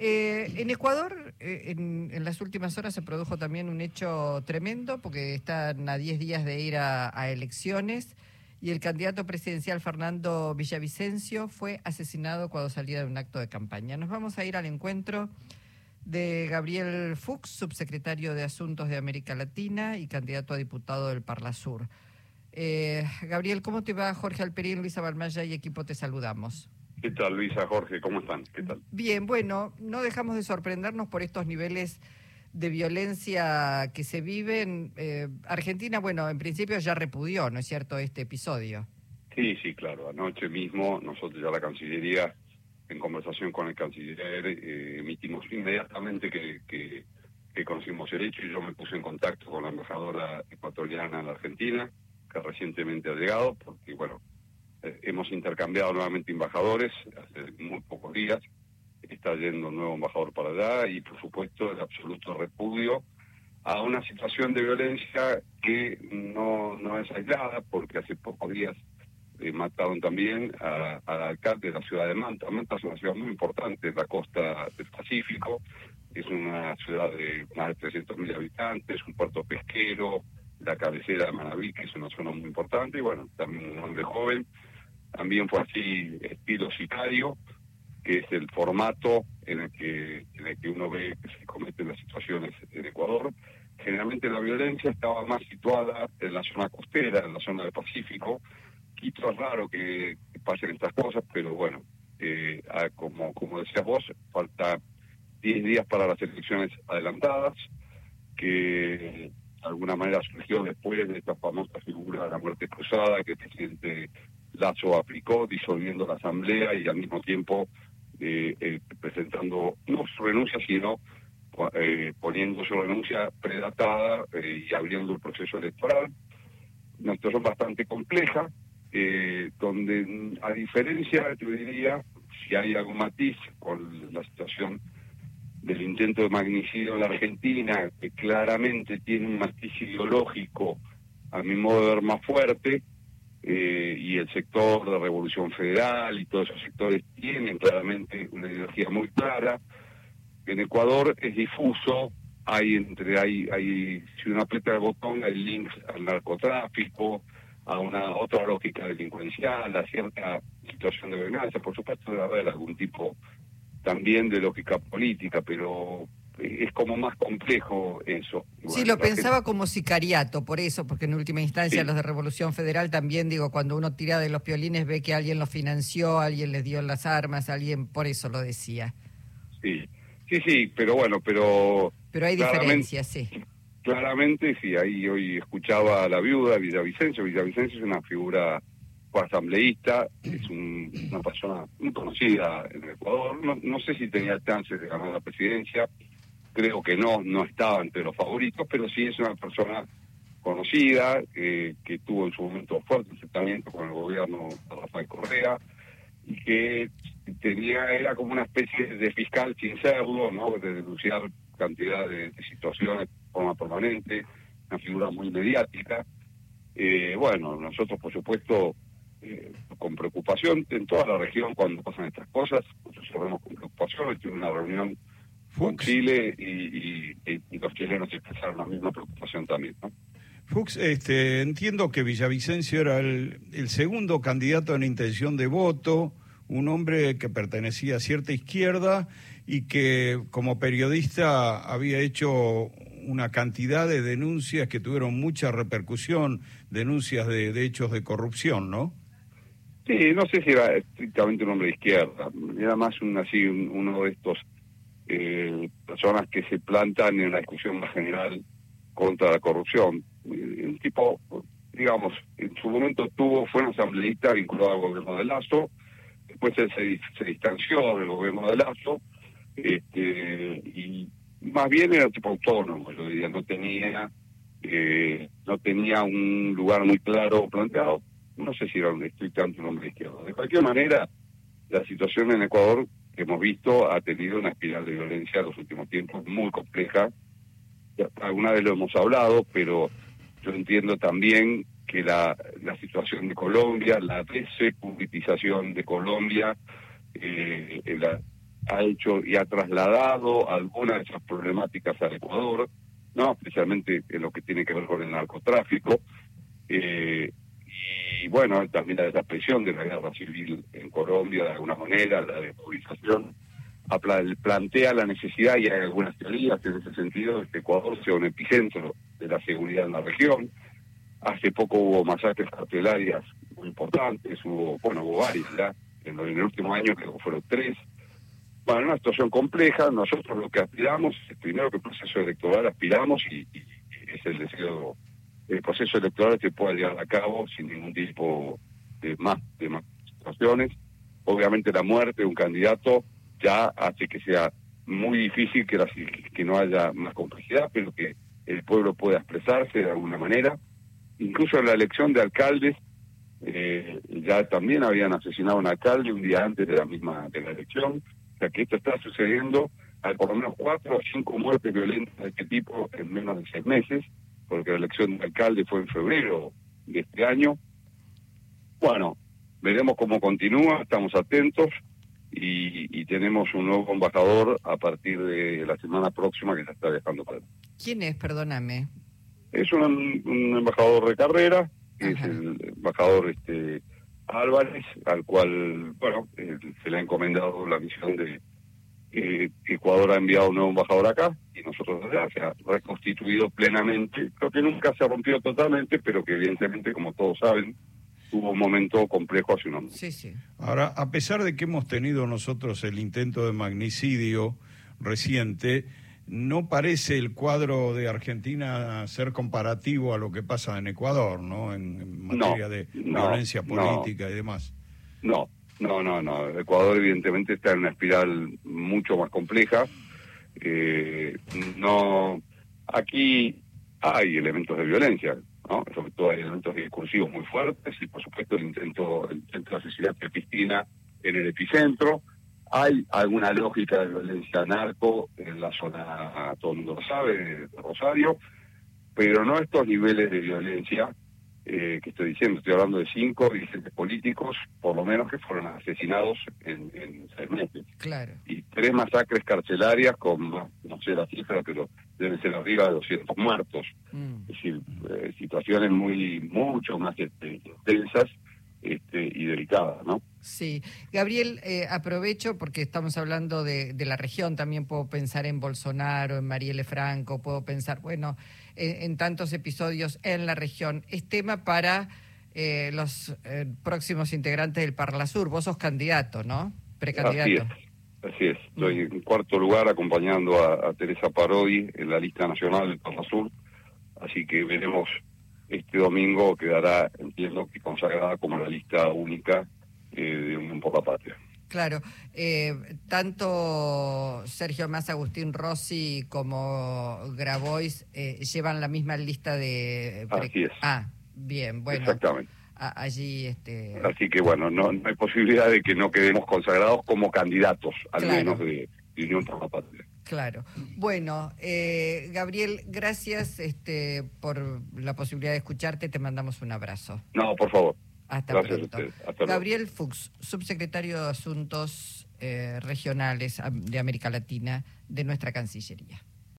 Eh, en Ecuador, eh, en, las últimas horas se produjo también un hecho tremendo porque están a 10 días de ir a, elecciones y el candidato presidencial Fernando Villavicencio fue asesinado cuando salía de un acto de campaña. Nos vamos a ir al encuentro de Gabriel Fuchs, subsecretario de Asuntos de América Latina y candidato a diputado del Parlasur. Eh, Gabriel, ¿cómo te va? Jorge Alperín, Luisa Balmaya y equipo te saludamos. ¿Qué tal, Luisa, Jorge? ¿Cómo están? ¿Qué tal? Bien, bueno, no dejamos de sorprendernos por estos niveles de violencia que se viven. Eh, Argentina, bueno, en principio ya repudió, ¿no es cierto?, este episodio. Sí, sí, claro. Anoche mismo nosotros ya la Cancillería, en conversación con el canciller, eh, emitimos inmediatamente que, que, que conocimos el hecho y yo me puse en contacto con la embajadora ecuatoriana en la Argentina, que recientemente ha llegado, porque, bueno, hemos intercambiado nuevamente embajadores hace muy pocos días. Está yendo un nuevo embajador para allá y, por supuesto, el absoluto repudio a una situación de violencia que no, no es aislada, porque hace pocos días eh, mataron también al alcalde de la ciudad de Manta. Manta es una ciudad muy importante la costa del Pacífico, es una ciudad de más de 300.000 habitantes, un puerto pesquero, la cabecera de Manaví, que es una zona muy importante, y bueno, también un hombre joven también fue así estilo sicario, que es el formato en el que en el que uno ve que se cometen las situaciones en Ecuador. Generalmente la violencia estaba más situada en la zona costera, en la zona del Pacífico. Quito es raro que, pasen estas cosas, pero bueno, eh, ah, como, como decías vos, falta 10 días para las elecciones adelantadas, que de alguna manera surgió después de esta famosa figura de la muerte cruzada que el presidente Lazo aplicó disolviendo la asamblea y al mismo tiempo eh, eh, presentando no su renuncia, sino eh, poniendo su renuncia predatada y abriendo el proceso electoral. Una situación bastante compleja, donde a diferencia, yo diría, si hay algún matiz con la situación del intento de magnicidio en la Argentina, que claramente tiene un matiz ideológico, a mi modo de ver, más fuerte, eh, y el sector de Revolución Federal y todos esos sectores tienen claramente una ideología muy clara. En Ecuador es difuso, hay entre hay, hay si uno aprieta el botón hay links al narcotráfico, a una otra lógica delincuencial, a cierta situación de venganza, por supuesto debe haber algún tipo también de lógica política, pero es como más complejo eso. sí, lo pensaba como sicariato, por eso, porque en última instancia los de Revolución Federal también, digo, cuando uno tira de los piolines ve que alguien lo financió, alguien les dio las armas, alguien, por eso lo decía. Sí, sí, sí, pero bueno, pero... Pero hay diferencias, sí. Claramente, sí, ahí hoy escuchaba a la viuda Villavicencio, Villavicencio es una figura asambleísta, es una persona muy conocida en Ecuador, no, no sé si tenía chances de ganar la presidencia, creo que no, no estaba entre los favoritos, pero sí es una persona conocida, que tuvo en su momento fuerte acercamiento con el gobierno de Rafael Correa, y que tenía, era como una especie de fiscal sin serlo, ¿no? de denunciar cantidad de, situaciones de forma permanente, una figura muy mediática. Eh, bueno, nosotros por supuesto eh, con preocupación en toda la región cuando pasan estas cosas, nosotros vemos con preocupación, tuve una reunión con Chile y, los chilenos expresaron la misma preocupación también. ¿no? Fuchs, este, entiendo que Villavicencio era el, segundo candidato en intención de voto, un hombre que pertenecía a cierta izquierda y que como periodista había hecho una cantidad de denuncias que tuvieron mucha repercusión, denuncias de, hechos de corrupción, ¿no? Sí, no sé si era estrictamente un hombre de izquierda, era más un, así uno de estos eh, personas que se plantan en la discusión más general contra la corrupción. Un tipo, digamos, en su momento tuvo, fue un asambleísta vinculado al gobierno de Lazo, después él se, se distanció del gobierno de Lazo, este, y más bien era un tipo autónomo, yo diría, no tenía, eh, no tenía un lugar muy claro planteado, no sé si era un estrictamente un hombre izquierdo. De cualquier manera, la situación en Ecuador hemos visto ha tenido una espiral de violencia en los últimos tiempos muy compleja. Alguna vez lo hemos hablado, pero yo entiendo también que la, la situación de Colombia, la desecuritización de Colombia, eh, ha hecho y ha trasladado algunas de esas problemáticas al Ecuador, no, especialmente en lo que tiene que ver con el narcotráfico. Eh, y bueno, también la desaparición de la guerra civil en Colombia, de alguna manera, la desmovilización, plantea la necesidad, y hay algunas teorías en ese sentido, de que Ecuador sea un epicentro de la seguridad en la región. Hace poco hubo masacres carcelarias muy importantes, hubo, bueno, hubo varias en, el último año que fueron tres. Bueno, una situación compleja, nosotros lo que aspiramos, primero que el proceso electoral aspiramos y, es el deseo, el proceso electoral que pueda llevar a cabo sin ningún tipo de más, de más situaciones. Obviamente la muerte de un candidato ya hace que sea muy difícil que, que no haya más complejidad, pero que el pueblo pueda expresarse de alguna manera. Incluso en la elección de alcaldes, eh, ya también habían asesinado a un alcalde un día antes de la misma de la elección. O sea que esto está sucediendo, hay por lo menos cuatro o cinco muertes violentas de este tipo en menos de seis meses, porque la elección de alcalde fue en febrero de este año. Bueno, veremos cómo continúa, estamos atentos y, tenemos un nuevo embajador a partir de la semana próxima que se está viajando para ¿Quién es? Perdóname. Es un, embajador de carrera, es el embajador este Álvarez, al cual, bueno, eh, se le ha encomendado la misión de que Ecuador ha enviado un nuevo embajador acá y nosotros ya se ha reconstituido plenamente, creo que nunca se ha rompido totalmente, pero que evidentemente, como todos saben, tuvo un momento complejo hace un año. Sí, sí. Ahora, a pesar de que hemos tenido nosotros el intento de magnicidio reciente, no parece el cuadro de Argentina ser comparativo a lo que pasa en Ecuador, ¿no? En, materia de violencia política y demás. No, no, no, no. Ecuador evidentemente está en una espiral mucho más compleja. Eh, no, aquí hay elementos de violencia, sobre todo hay elementos discursivos muy fuertes y por supuesto el intento, el intento de asesinato de Cristina en el epicentro. Hay alguna lógica de violencia narco en la zona, todo el mundo lo sabe, de Rosario, pero no estos niveles de violencia eh, que estoy diciendo. Estoy hablando de cinco dirigentes políticos, por lo menos, que fueron asesinados en, en seis meses. Claro. Y tres masacres carcelarias con, no sé la cifra, pero deben ser arriba de 200 muertos. Mm. Es decir, eh, situaciones muy, mucho más este, intensas este, y delicadas, ¿no? Sí. Gabriel, eh, aprovecho porque estamos hablando de, de, la región, también puedo pensar en Bolsonaro, en Marielle Franco, puedo pensar, bueno, en, tantos episodios en la región. Es tema para eh, los próximos integrantes del Parlasur. Vos sos candidato, ¿no? Precandidato. Así es, estoy en cuarto lugar acompañando a, Teresa Parodi en la lista nacional del Parla Sur, así que veremos este domingo, quedará, entiendo que consagrada como la lista única eh, de Unión por la Patria. Claro, eh, tanto Sergio Más Agustín Rossi como Grabois eh, llevan la misma lista de... Así es. Ah, bien, bueno. Exactamente allí. Este... Así que bueno, no, hay posibilidad de que no quedemos consagrados como candidatos, al menos de, Unión por la Patria. Claro. Bueno, eh, Gabriel, gracias este, por la posibilidad de escucharte. Te mandamos un abrazo. No, por favor. Hasta pronto. Gabriel Fuchs, subsecretario de Asuntos eh, Regionales de América Latina de nuestra Cancillería.